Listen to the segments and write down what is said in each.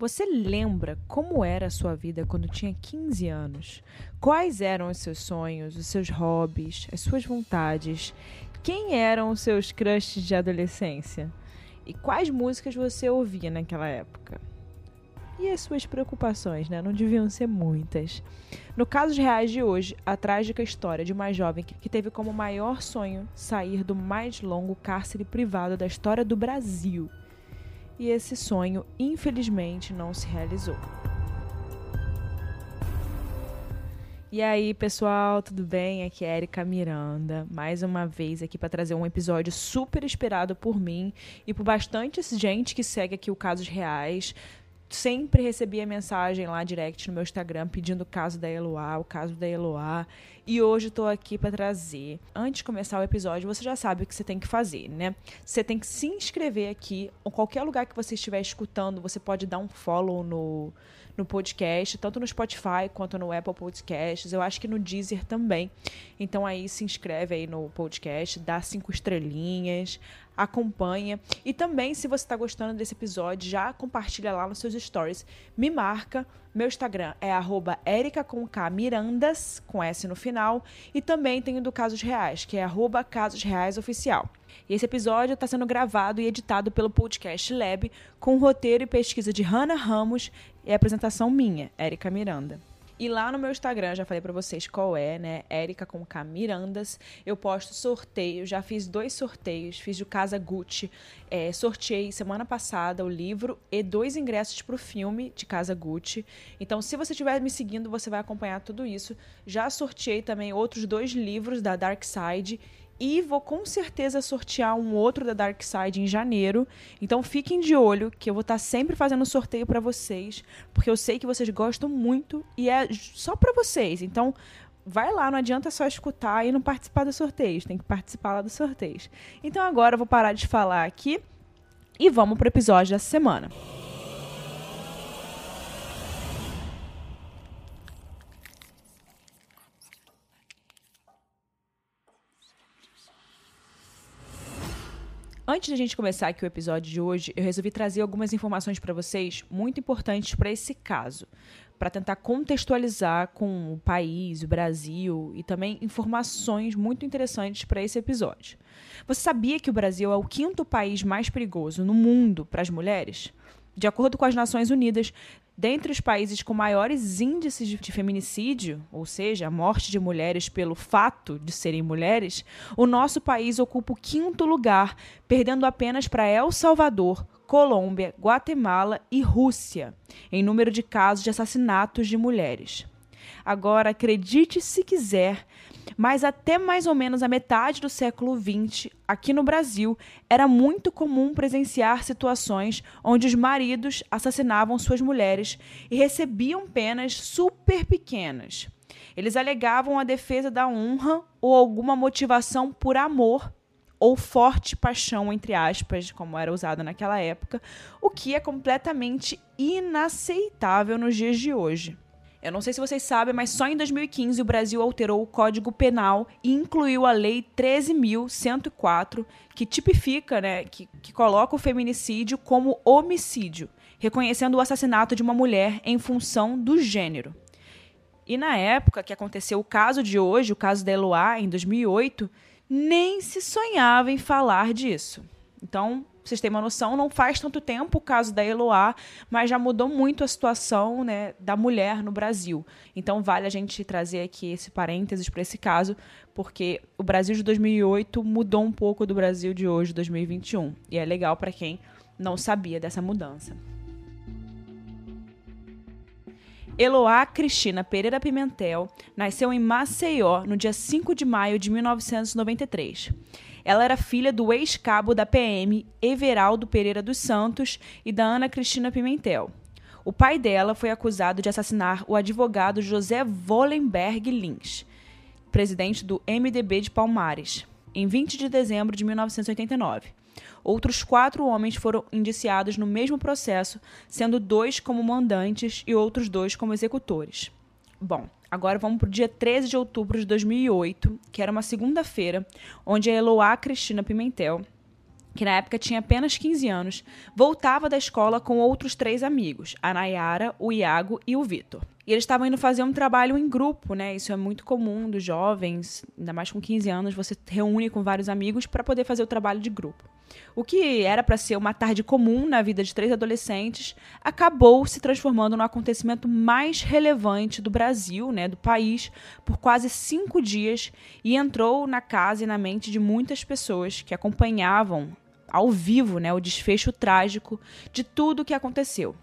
Você lembra como era a sua vida quando tinha 15 anos? Quais eram os seus sonhos, os seus hobbies, as suas vontades? Quem eram os seus crushes de adolescência? E quais músicas você ouvia naquela época? E as suas preocupações, né? Não deviam ser muitas. No caso reais de hoje, a trágica história de uma jovem que teve como maior sonho sair do mais longo cárcere privado da história do Brasil e esse sonho, infelizmente, não se realizou. E aí, pessoal, tudo bem? Aqui é Erika Miranda, mais uma vez aqui para trazer um episódio super esperado por mim e por bastante gente que segue aqui o Casos Reais sempre recebia mensagem lá direct no meu Instagram pedindo o caso da Eloá, o caso da Eloá. E hoje estou aqui para trazer. Antes de começar o episódio, você já sabe o que você tem que fazer, né? Você tem que se inscrever aqui, ou qualquer lugar que você estiver escutando, você pode dar um follow no, no podcast, tanto no Spotify quanto no Apple Podcasts. Eu acho que no Deezer também. Então aí se inscreve aí no podcast, dá cinco estrelinhas, acompanha. E também, se você está gostando desse episódio, já compartilha lá nos seus stories. Me marca. Meu Instagram é arroba com S no final. E também tenho do Casos Reais, que é arroba Casos Reais Oficial. E esse episódio está sendo gravado e editado pelo Podcast Lab, com roteiro e pesquisa de Hannah Ramos e apresentação minha, Érica Miranda. E lá no meu Instagram, já falei para vocês qual é, né? Érica com K Mirandas. Eu posto sorteio, já fiz dois sorteios, fiz o Casa Gucci. É, sorteei semana passada o livro e dois ingressos para o filme de Casa Gucci. Então, se você estiver me seguindo, você vai acompanhar tudo isso. Já sorteei também outros dois livros da Dark Side e vou com certeza sortear um outro da Dark Side em janeiro. Então fiquem de olho que eu vou estar sempre fazendo sorteio para vocês, porque eu sei que vocês gostam muito e é só para vocês. Então vai lá, não adianta só escutar e não participar dos sorteios, tem que participar lá dos sorteios. Então agora eu vou parar de falar aqui e vamos pro episódio dessa semana. Antes de a gente começar aqui o episódio de hoje, eu resolvi trazer algumas informações para vocês muito importantes para esse caso, para tentar contextualizar com o país, o Brasil e também informações muito interessantes para esse episódio. Você sabia que o Brasil é o quinto país mais perigoso no mundo para as mulheres? De acordo com as Nações Unidas, dentre os países com maiores índices de feminicídio, ou seja, a morte de mulheres pelo fato de serem mulheres, o nosso país ocupa o quinto lugar, perdendo apenas para El Salvador, Colômbia, Guatemala e Rússia, em número de casos de assassinatos de mulheres. Agora, acredite se quiser, mas até mais ou menos a metade do século XX, aqui no Brasil, era muito comum presenciar situações onde os maridos assassinavam suas mulheres e recebiam penas super pequenas. Eles alegavam a defesa da honra ou alguma motivação por amor ou forte paixão, entre aspas, como era usado naquela época, o que é completamente inaceitável nos dias de hoje. Eu não sei se vocês sabem, mas só em 2015 o Brasil alterou o Código Penal e incluiu a Lei 13.104, que tipifica, né, que, que coloca o feminicídio como homicídio, reconhecendo o assassinato de uma mulher em função do gênero. E na época que aconteceu o caso de hoje, o caso da Eloá, em 2008, nem se sonhava em falar disso. Então, vocês terem uma noção, não faz tanto tempo o caso da Eloá, mas já mudou muito a situação né, da mulher no Brasil. Então vale a gente trazer aqui esse parênteses para esse caso, porque o Brasil de 2008 mudou um pouco do Brasil de hoje, 2021. E é legal para quem não sabia dessa mudança. Eloá Cristina Pereira Pimentel nasceu em Maceió no dia 5 de maio de 1993. Ela era filha do ex-cabo da PM, Everaldo Pereira dos Santos, e da Ana Cristina Pimentel. O pai dela foi acusado de assassinar o advogado José Wollenberg Lins, presidente do MDB de Palmares, em 20 de dezembro de 1989. Outros quatro homens foram indiciados no mesmo processo, sendo dois como mandantes e outros dois como executores. Bom, Agora vamos para o dia 13 de outubro de 2008, que era uma segunda-feira, onde a Eloá Cristina Pimentel, que na época tinha apenas 15 anos, voltava da escola com outros três amigos, a Nayara, o Iago e o Vitor. E eles estavam indo fazer um trabalho em grupo, né? Isso é muito comum dos jovens, ainda mais com 15 anos, você reúne com vários amigos para poder fazer o trabalho de grupo. O que era para ser uma tarde comum na vida de três adolescentes acabou se transformando no acontecimento mais relevante do Brasil, né, do país, por quase cinco dias e entrou na casa e na mente de muitas pessoas que acompanhavam ao vivo né, o desfecho trágico de tudo o que aconteceu.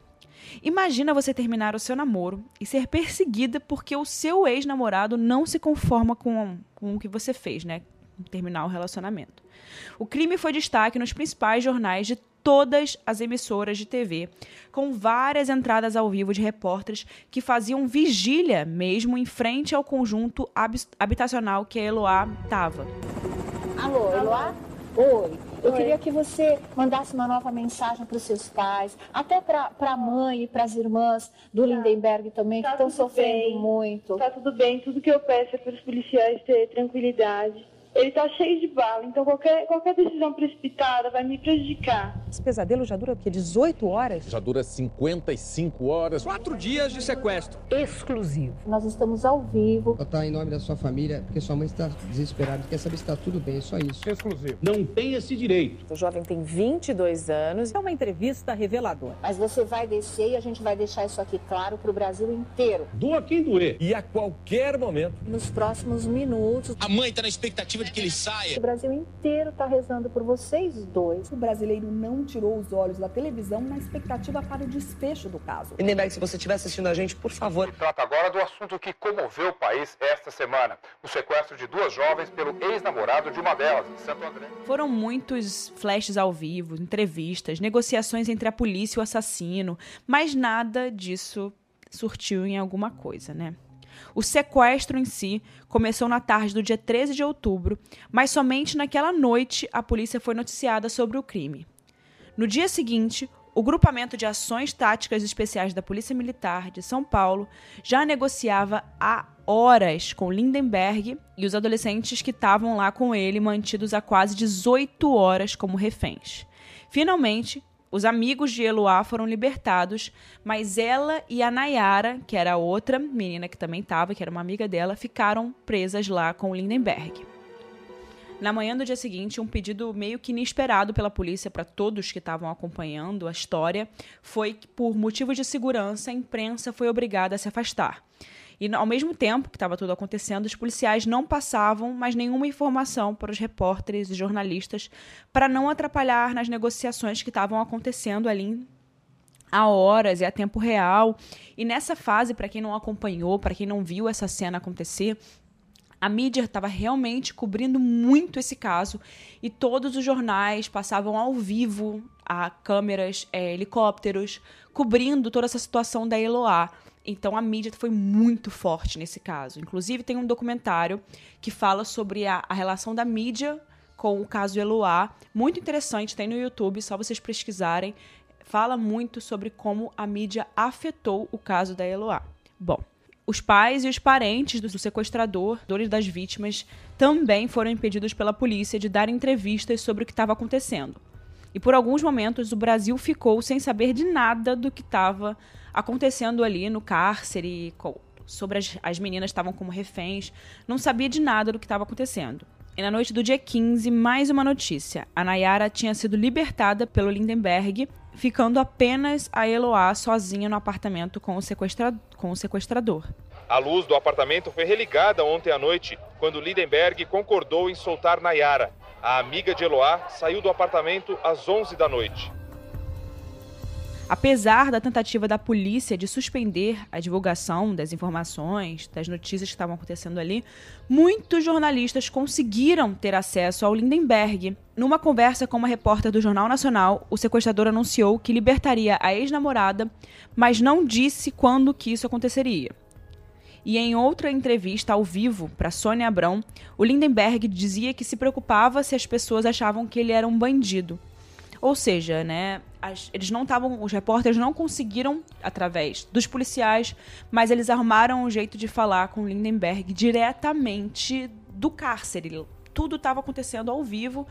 Imagina você terminar o seu namoro e ser perseguida porque o seu ex-namorado não se conforma com, com o que você fez, né? Terminar o relacionamento. O crime foi destaque nos principais jornais de todas as emissoras de TV, com várias entradas ao vivo de repórteres que faziam vigília mesmo em frente ao conjunto habitacional que a Eloá estava. Alô, Eloá? Oi. Eu Oi. queria que você mandasse uma nova mensagem para os seus pais, até para a mãe e para as irmãs do tá. Lindenberg também, tá que estão sofrendo bem. muito. Tá tudo bem, tudo que eu peço é para os policiais ter tranquilidade ele está cheio de bala, então qualquer, qualquer decisão precipitada vai me prejudicar. Esse pesadelo já dura o quê? 18 horas? Já dura 55 horas. Quatro dias de sequestro. Exclusivo. Nós estamos ao vivo. Está em nome da sua família, porque sua mãe está desesperada, quer saber se está tudo bem, é só isso. Exclusivo. Não tem esse direito. O jovem tem 22 anos. É uma entrevista reveladora. Mas você vai descer e a gente vai deixar isso aqui claro para o Brasil inteiro. Doa quem doer. E a qualquer momento. Nos próximos minutos. A mãe está na expectativa de que ele saia. O Brasil inteiro está rezando por vocês dois. O brasileiro não tirou os olhos da televisão na expectativa para o desfecho do caso. Lindenberg, se você estiver assistindo a gente, por favor. trata agora do assunto que comoveu o país esta semana: o sequestro de duas jovens pelo ex-namorado de uma delas, em Santo André. Foram muitos flashes ao vivo, entrevistas, negociações entre a polícia e o assassino, mas nada disso surtiu em alguma coisa, né? O sequestro em si começou na tarde do dia 13 de outubro, mas somente naquela noite a polícia foi noticiada sobre o crime. No dia seguinte, o Grupamento de Ações Táticas Especiais da Polícia Militar de São Paulo já negociava há horas com Lindenberg e os adolescentes que estavam lá com ele, mantidos há quase 18 horas como reféns. Finalmente, os amigos de Eloá foram libertados, mas ela e a Nayara, que era outra menina que também estava, que era uma amiga dela, ficaram presas lá com Lindenberg. Na manhã do dia seguinte, um pedido meio que inesperado pela polícia para todos que estavam acompanhando a história foi que, por motivos de segurança, a imprensa foi obrigada a se afastar. E ao mesmo tempo que estava tudo acontecendo, os policiais não passavam mais nenhuma informação para os repórteres e jornalistas para não atrapalhar nas negociações que estavam acontecendo ali a horas e a tempo real. E nessa fase, para quem não acompanhou, para quem não viu essa cena acontecer, a mídia estava realmente cobrindo muito esse caso e todos os jornais passavam ao vivo a câmeras, é, helicópteros, cobrindo toda essa situação da Eloá. Então a mídia foi muito forte nesse caso. Inclusive tem um documentário que fala sobre a, a relação da mídia com o caso Eloá. Muito interessante, tem no YouTube, só vocês pesquisarem. Fala muito sobre como a mídia afetou o caso da Eloá. Bom, os pais e os parentes do sequestrador, dores das vítimas, também foram impedidos pela polícia de dar entrevistas sobre o que estava acontecendo. E por alguns momentos o Brasil ficou sem saber de nada do que estava acontecendo ali no cárcere, sobre as, as meninas estavam como reféns, não sabia de nada do que estava acontecendo. E na noite do dia 15, mais uma notícia. A Nayara tinha sido libertada pelo Lindenberg, ficando apenas a Eloá sozinha no apartamento com o, sequestra com o sequestrador. A luz do apartamento foi religada ontem à noite, quando Lindenberg concordou em soltar Nayara. A amiga de Eloá saiu do apartamento às 11 da noite. Apesar da tentativa da polícia de suspender a divulgação das informações, das notícias que estavam acontecendo ali, muitos jornalistas conseguiram ter acesso ao Lindenberg. Numa conversa com uma repórter do Jornal Nacional, o sequestrador anunciou que libertaria a ex-namorada, mas não disse quando que isso aconteceria. E em outra entrevista ao vivo para Sônia Abrão, o Lindenberg dizia que se preocupava se as pessoas achavam que ele era um bandido. Ou seja, né, as, eles não estavam, os repórteres não conseguiram através dos policiais, mas eles arrumaram um jeito de falar com Lindenberg diretamente do cárcere. Tudo estava acontecendo ao vivo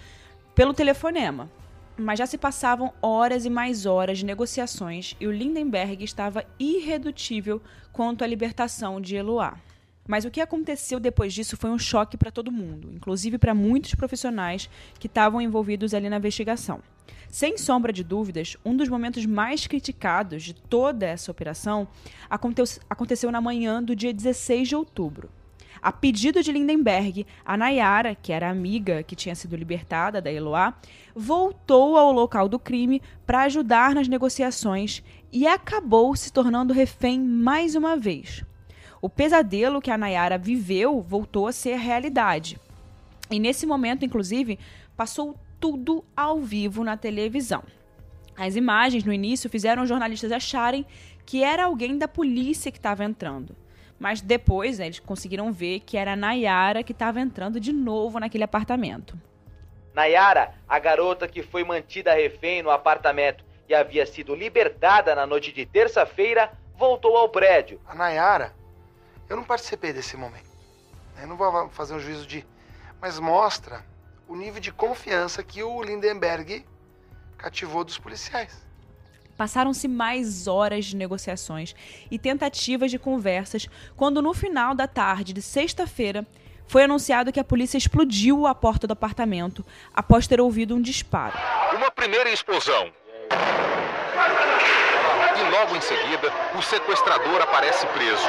pelo telefonema. Mas já se passavam horas e mais horas de negociações e o Lindenberg estava irredutível quanto à libertação de Eloá. Mas o que aconteceu depois disso foi um choque para todo mundo, inclusive para muitos profissionais que estavam envolvidos ali na investigação. Sem sombra de dúvidas, um dos momentos mais criticados de toda essa operação aconteceu na manhã do dia 16 de outubro. A pedido de Lindenberg, a Nayara, que era amiga que tinha sido libertada da Eloá, voltou ao local do crime para ajudar nas negociações e acabou se tornando refém mais uma vez. O pesadelo que a Nayara viveu voltou a ser realidade. E nesse momento, inclusive, passou tudo ao vivo na televisão. As imagens no início fizeram os jornalistas acharem que era alguém da polícia que estava entrando. Mas depois né, eles conseguiram ver que era a Nayara que estava entrando de novo naquele apartamento. Nayara, a garota que foi mantida refém no apartamento e havia sido libertada na noite de terça-feira, voltou ao prédio. A Nayara, eu não participei desse momento. Eu não vou fazer um juízo de. Mas mostra o nível de confiança que o Lindenberg cativou dos policiais. Passaram-se mais horas de negociações e tentativas de conversas, quando no final da tarde de sexta-feira foi anunciado que a polícia explodiu a porta do apartamento após ter ouvido um disparo. Uma primeira explosão. Logo em seguida, o sequestrador aparece preso.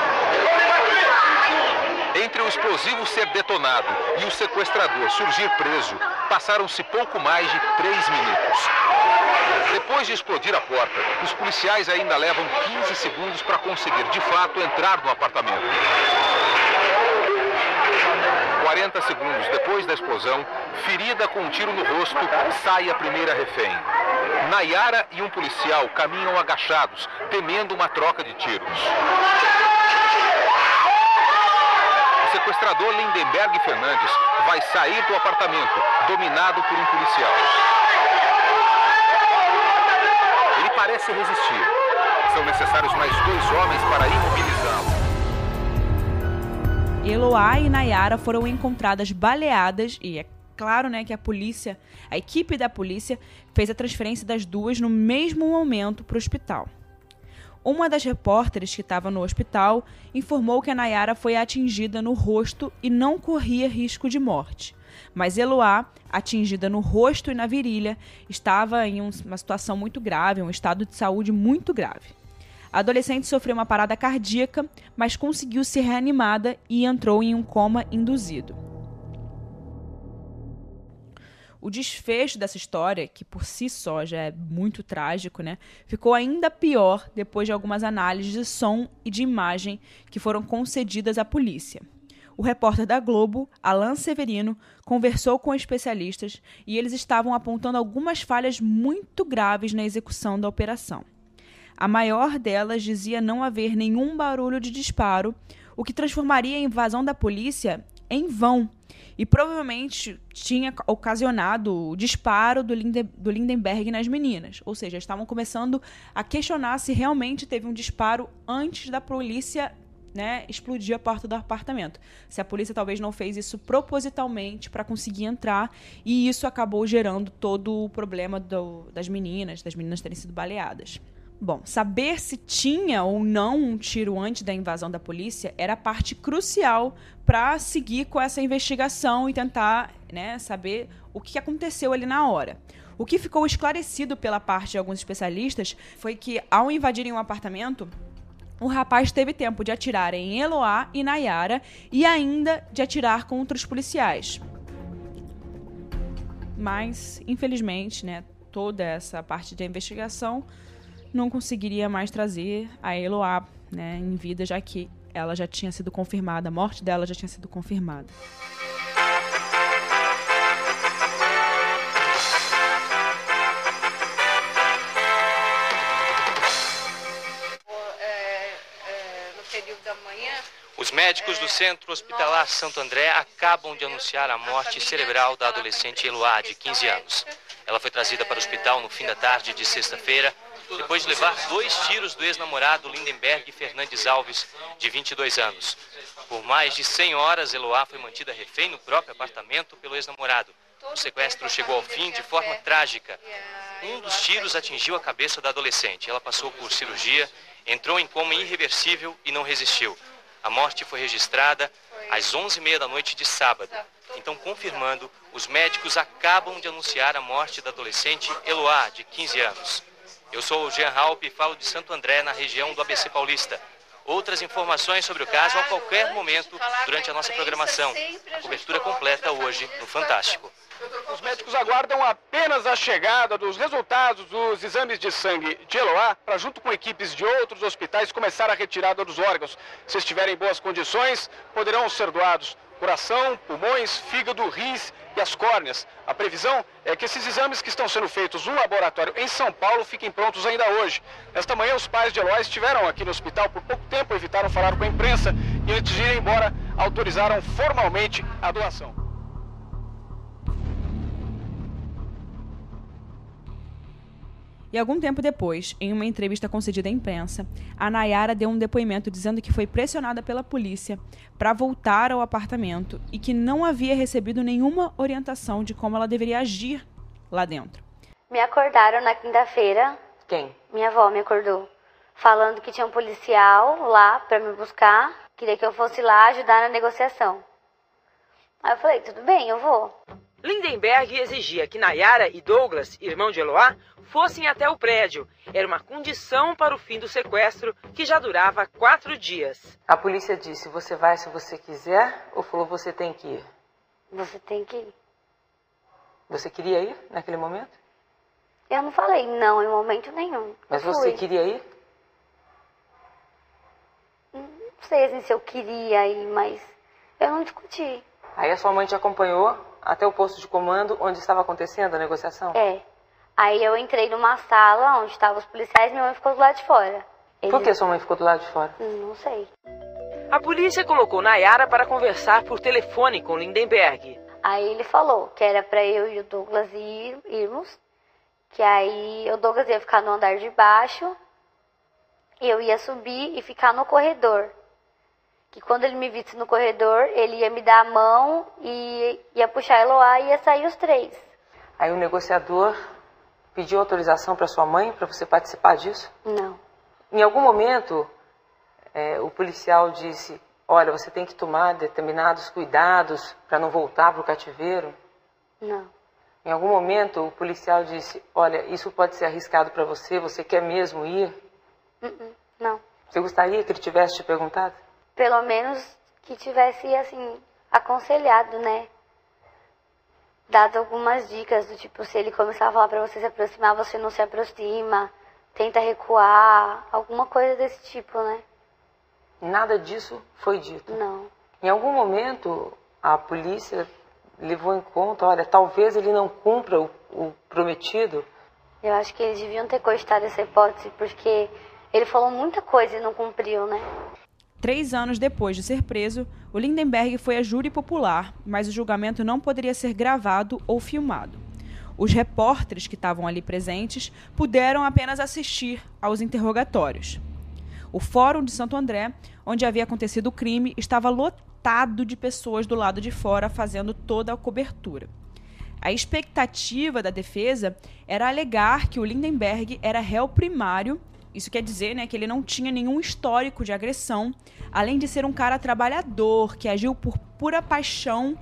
Entre o explosivo ser detonado e o sequestrador surgir preso, passaram-se pouco mais de três minutos. Depois de explodir a porta, os policiais ainda levam 15 segundos para conseguir, de fato, entrar no apartamento. 40 segundos depois da explosão, ferida com um tiro no rosto, sai a primeira refém. Nayara e um policial caminham agachados, temendo uma troca de tiros. sequestrador Lindenberg Fernandes vai sair do apartamento, dominado por um policial. Ele parece resistir. São necessários mais dois homens para imobilizá-lo. Eloá e Nayara foram encontradas baleadas e é claro, né, que a polícia, a equipe da polícia fez a transferência das duas no mesmo momento para o hospital. Uma das repórteres que estava no hospital informou que a Nayara foi atingida no rosto e não corria risco de morte. Mas Eloá, atingida no rosto e na virilha, estava em uma situação muito grave, um estado de saúde muito grave. A adolescente sofreu uma parada cardíaca, mas conseguiu ser reanimada e entrou em um coma induzido. O desfecho dessa história, que por si só já é muito trágico, né, ficou ainda pior depois de algumas análises de som e de imagem que foram concedidas à polícia. O repórter da Globo, Alan Severino, conversou com especialistas e eles estavam apontando algumas falhas muito graves na execução da operação. A maior delas dizia não haver nenhum barulho de disparo, o que transformaria a invasão da polícia em vão e provavelmente tinha ocasionado o disparo do, Linde, do Lindenberg nas meninas. Ou seja, estavam começando a questionar se realmente teve um disparo antes da polícia né, explodir a porta do apartamento. Se a polícia talvez não fez isso propositalmente para conseguir entrar, e isso acabou gerando todo o problema do, das meninas, das meninas terem sido baleadas. Bom, saber se tinha ou não um tiro antes da invasão da polícia era parte crucial para seguir com essa investigação e tentar né, saber o que aconteceu ali na hora. O que ficou esclarecido pela parte de alguns especialistas foi que, ao invadirem um apartamento, o rapaz teve tempo de atirar em Eloá e Nayara e ainda de atirar contra os policiais. Mas, infelizmente, né, toda essa parte da investigação não conseguiria mais trazer a Eloá né, em vida, já que ela já tinha sido confirmada, a morte dela já tinha sido confirmada. Os médicos do Centro Hospitalar Santo André acabam de anunciar a morte cerebral da adolescente Eloá, de 15 anos. Ela foi trazida para o hospital no fim da tarde de sexta-feira depois de levar dois tiros do ex-namorado Lindenberg Fernandes Alves, de 22 anos. Por mais de 100 horas, Eloá foi mantida refém no próprio apartamento pelo ex-namorado, O sequestro chegou ao fim de forma trágica. Um dos tiros atingiu a cabeça da adolescente. Ela passou por cirurgia, entrou em coma irreversível e não resistiu. A morte foi registrada às 11h30 da noite de sábado. Então, confirmando, os médicos acabam de anunciar a morte da adolescente Eloá, de 15 anos. Eu sou o Jean Halp e falo de Santo André, na região do ABC Paulista. Outras informações sobre o caso a qualquer momento durante a nossa programação. A cobertura completa hoje no Fantástico. Os médicos aguardam apenas a chegada dos resultados dos exames de sangue de Eloá para, junto com equipes de outros hospitais, começar a retirada dos órgãos. Se estiverem em boas condições, poderão ser doados coração, pulmões, fígado, rins e as córneas. A previsão é que esses exames que estão sendo feitos no laboratório em São Paulo fiquem prontos ainda hoje. Nesta manhã, os pais de Eloá estiveram aqui no hospital por pouco tempo, evitaram falar com a imprensa e, antes de ir embora, autorizaram formalmente a doação. E algum tempo depois, em uma entrevista concedida à imprensa, a Nayara deu um depoimento dizendo que foi pressionada pela polícia para voltar ao apartamento e que não havia recebido nenhuma orientação de como ela deveria agir lá dentro. Me acordaram na quinta-feira. Quem? Minha avó me acordou, falando que tinha um policial lá para me buscar, queria que eu fosse lá ajudar na negociação. Aí eu falei, tudo bem, eu vou. Lindenberg exigia que Nayara e Douglas, irmão de Eloá, fossem até o prédio. Era uma condição para o fim do sequestro, que já durava quatro dias. A polícia disse: você vai se você quiser, ou falou: você tem que ir? Você tem que ir. Você queria ir naquele momento? Eu não falei não em momento nenhum. Mas você queria ir? Não sei assim, se eu queria ir, mas eu não discuti. Aí a sua mãe te acompanhou até o posto de comando onde estava acontecendo a negociação? É. Aí eu entrei numa sala onde estavam os policiais e minha mãe ficou do lado de fora. Ele... Por que sua mãe ficou do lado de fora? Não sei. A polícia colocou Nayara para conversar por telefone com Lindenberg. Aí ele falou que era para eu e o Douglas ir, irmos, que aí o Douglas ia ficar no andar de baixo, eu ia subir e ficar no corredor que quando ele me visse no corredor, ele ia me dar a mão e ia puxar a Eloá e ia sair os três. Aí o negociador pediu autorização para sua mãe para você participar disso? Não. Em algum momento, é, o policial disse: Olha, você tem que tomar determinados cuidados para não voltar para o cativeiro? Não. Em algum momento, o policial disse: Olha, isso pode ser arriscado para você, você quer mesmo ir? Uh-uh. Não. Você gostaria que ele tivesse te perguntado? Pelo menos que tivesse assim aconselhado, né? Dado algumas dicas do tipo se ele começar a falar para você se aproximar, você não se aproxima, tenta recuar, alguma coisa desse tipo, né? Nada disso foi dito. Não. Em algum momento a polícia levou em conta, olha, talvez ele não cumpra o, o prometido. Eu acho que eles deviam ter cogitado essa hipótese, porque ele falou muita coisa e não cumpriu, né? Três anos depois de ser preso, o Lindenberg foi a júri popular, mas o julgamento não poderia ser gravado ou filmado. Os repórteres que estavam ali presentes puderam apenas assistir aos interrogatórios. O Fórum de Santo André, onde havia acontecido o crime, estava lotado de pessoas do lado de fora fazendo toda a cobertura. A expectativa da defesa era alegar que o Lindenberg era réu primário isso quer dizer né, que ele não tinha nenhum histórico de agressão, além de ser um cara trabalhador, que agiu por pura paixão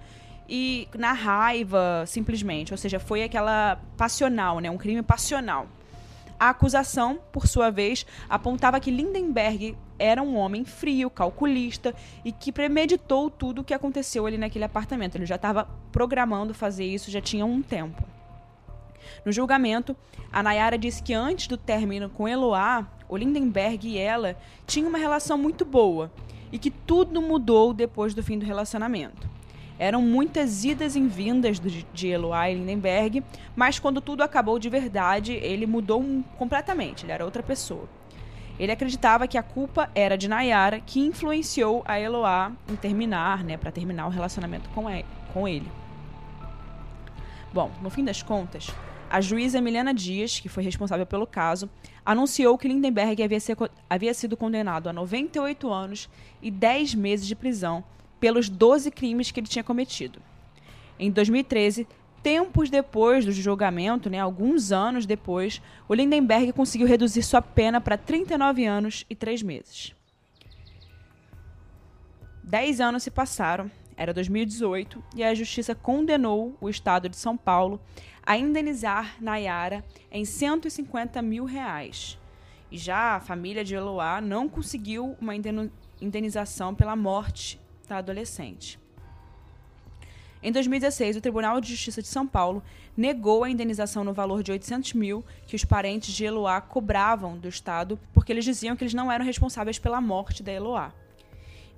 e na raiva, simplesmente. Ou seja, foi aquela passional, né, um crime passional. A acusação, por sua vez, apontava que Lindenberg era um homem frio, calculista e que premeditou tudo o que aconteceu ali naquele apartamento. Ele já estava programando fazer isso já tinha um tempo. No julgamento, a Nayara disse que antes do término com Eloá, o Lindenberg e ela tinham uma relação muito boa e que tudo mudou depois do fim do relacionamento. Eram muitas idas e vindas de Eloá e Lindenberg, mas quando tudo acabou de verdade, ele mudou completamente, ele era outra pessoa. Ele acreditava que a culpa era de Nayara, que influenciou a Eloá em terminar, né, para terminar o relacionamento com ele. Bom, no fim das contas, a juíza Emiliana Dias, que foi responsável pelo caso, anunciou que Lindenberg havia, ser, havia sido condenado a 98 anos e 10 meses de prisão pelos 12 crimes que ele tinha cometido. Em 2013, tempos depois do julgamento, né, alguns anos depois, o Lindenberg conseguiu reduzir sua pena para 39 anos e 3 meses. Dez anos se passaram, era 2018, e a justiça condenou o estado de São Paulo a indenizar Nayara em 150 mil reais. E já a família de Eloá não conseguiu uma indenização pela morte da adolescente. Em 2016, o Tribunal de Justiça de São Paulo negou a indenização no valor de 800 mil que os parentes de Eloá cobravam do Estado, porque eles diziam que eles não eram responsáveis pela morte da Eloá.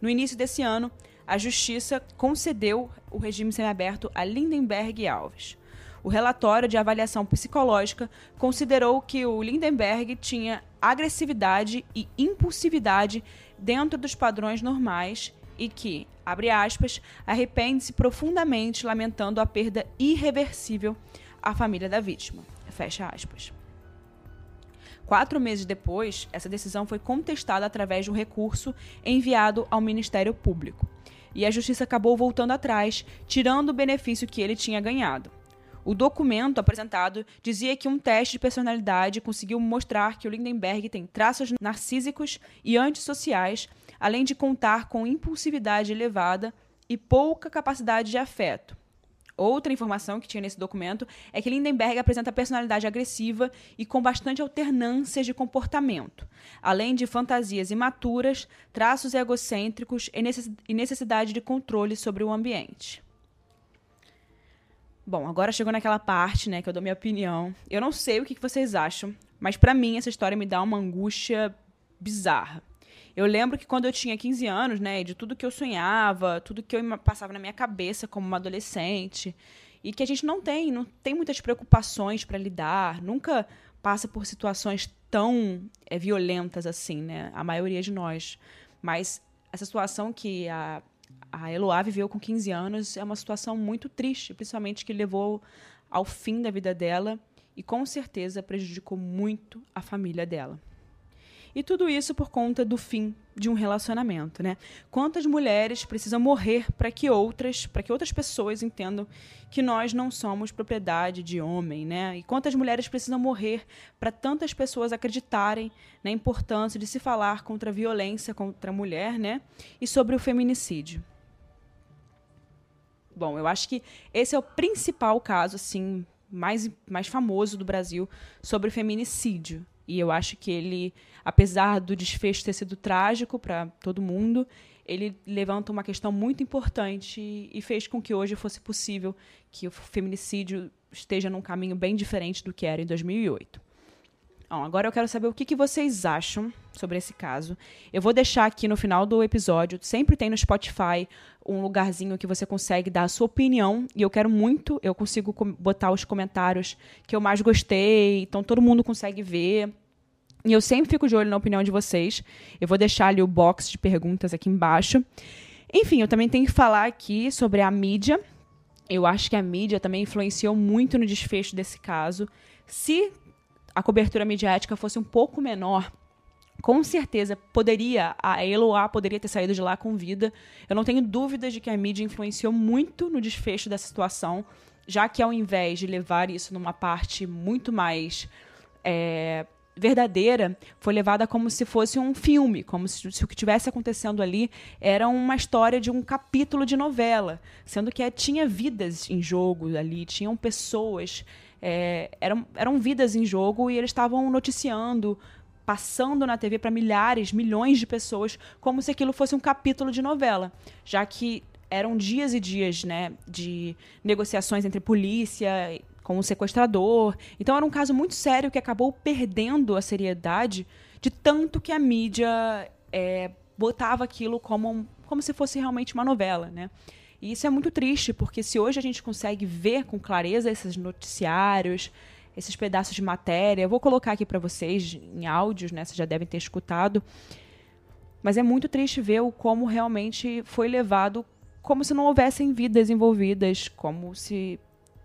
No início desse ano, a Justiça concedeu o regime semiaberto a Lindenberg Alves. O relatório de avaliação psicológica considerou que o Lindenberg tinha agressividade e impulsividade dentro dos padrões normais e que, abre aspas, arrepende-se profundamente, lamentando a perda irreversível à família da vítima. Fecha aspas. Quatro meses depois, essa decisão foi contestada através de um recurso enviado ao Ministério Público. E a Justiça acabou voltando atrás, tirando o benefício que ele tinha ganhado. O documento apresentado dizia que um teste de personalidade conseguiu mostrar que o Lindenberg tem traços narcísicos e antissociais além de contar com impulsividade elevada e pouca capacidade de afeto. Outra informação que tinha nesse documento é que Lindenberg apresenta personalidade agressiva e com bastante alternâncias de comportamento, além de fantasias imaturas, traços egocêntricos e necessidade de controle sobre o ambiente. Bom, agora chegou naquela parte, né, que eu dou minha opinião. Eu não sei o que vocês acham, mas para mim essa história me dá uma angústia bizarra. Eu lembro que quando eu tinha 15 anos, né, de tudo que eu sonhava, tudo que eu passava na minha cabeça como uma adolescente, e que a gente não tem, não tem muitas preocupações para lidar, nunca passa por situações tão é, violentas assim, né, a maioria de nós. Mas essa situação que a, a Eloá viveu com 15 anos é uma situação muito triste, principalmente que levou ao fim da vida dela e com certeza prejudicou muito a família dela. E tudo isso por conta do fim de um relacionamento, né? Quantas mulheres precisam morrer para que outras, para que outras pessoas entendam que nós não somos propriedade de homem, né? E quantas mulheres precisam morrer para tantas pessoas acreditarem na importância de se falar contra a violência contra a mulher, né? E sobre o feminicídio. Bom, eu acho que esse é o principal caso assim mais, mais famoso do Brasil sobre feminicídio. E eu acho que ele, apesar do desfecho ter sido trágico para todo mundo, ele levanta uma questão muito importante e fez com que hoje fosse possível que o feminicídio esteja num caminho bem diferente do que era em 2008. Bom, agora eu quero saber o que, que vocês acham sobre esse caso. Eu vou deixar aqui no final do episódio, sempre tem no Spotify um lugarzinho que você consegue dar a sua opinião. E eu quero muito, eu consigo botar os comentários que eu mais gostei, então todo mundo consegue ver. E eu sempre fico de olho na opinião de vocês. Eu vou deixar ali o box de perguntas aqui embaixo. Enfim, eu também tenho que falar aqui sobre a mídia. Eu acho que a mídia também influenciou muito no desfecho desse caso. Se a cobertura midiática fosse um pouco menor, com certeza poderia, a Eloá poderia ter saído de lá com vida. Eu não tenho dúvidas de que a mídia influenciou muito no desfecho dessa situação, já que ao invés de levar isso numa parte muito mais é, verdadeira, foi levada como se fosse um filme, como se, se o que estivesse acontecendo ali era uma história de um capítulo de novela, sendo que é, tinha vidas em jogo ali, tinham pessoas é, eram, eram vidas em jogo e eles estavam noticiando, passando na TV para milhares, milhões de pessoas, como se aquilo fosse um capítulo de novela, já que eram dias e dias né, de negociações entre polícia com o sequestrador. Então era um caso muito sério que acabou perdendo a seriedade de tanto que a mídia é, botava aquilo como, como se fosse realmente uma novela, né? E isso é muito triste, porque se hoje a gente consegue ver com clareza esses noticiários, esses pedaços de matéria, eu vou colocar aqui para vocês em áudios, né? Vocês já devem ter escutado. Mas é muito triste ver o como realmente foi levado como se não houvessem vidas envolvidas, como se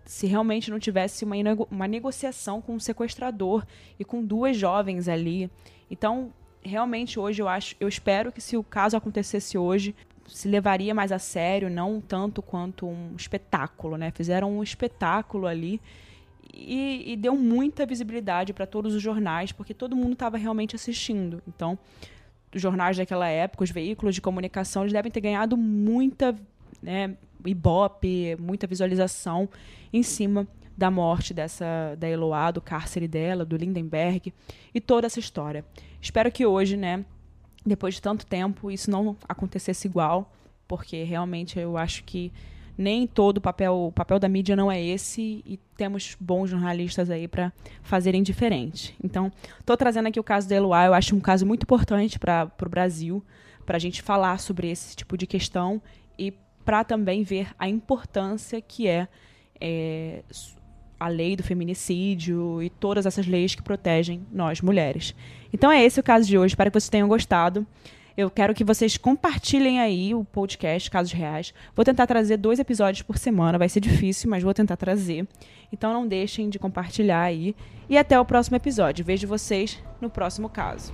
se realmente não tivesse uma, uma negociação com um sequestrador e com duas jovens ali. Então, realmente hoje eu acho, eu espero que se o caso acontecesse hoje, se levaria mais a sério, não tanto quanto um espetáculo, né? Fizeram um espetáculo ali e, e deu muita visibilidade para todos os jornais, porque todo mundo estava realmente assistindo. Então, os jornais daquela época, os veículos de comunicação, eles devem ter ganhado muita, né, ibope, muita visualização em cima da morte dessa da Eloá, do cárcere dela, do Lindenberg e toda essa história. Espero que hoje, né, depois de tanto tempo, isso não acontecesse igual, porque realmente eu acho que nem todo o papel, o papel da mídia não é esse e temos bons jornalistas aí para fazerem diferente. Então, estou trazendo aqui o caso da Eloá, eu acho um caso muito importante para o Brasil, para a gente falar sobre esse tipo de questão e para também ver a importância que é, é a lei do feminicídio e todas essas leis que protegem nós mulheres. Então é esse o caso de hoje. Espero que vocês tenham gostado. Eu quero que vocês compartilhem aí o podcast Casos Reais. Vou tentar trazer dois episódios por semana. Vai ser difícil, mas vou tentar trazer. Então não deixem de compartilhar aí. E até o próximo episódio. Vejo vocês no próximo caso.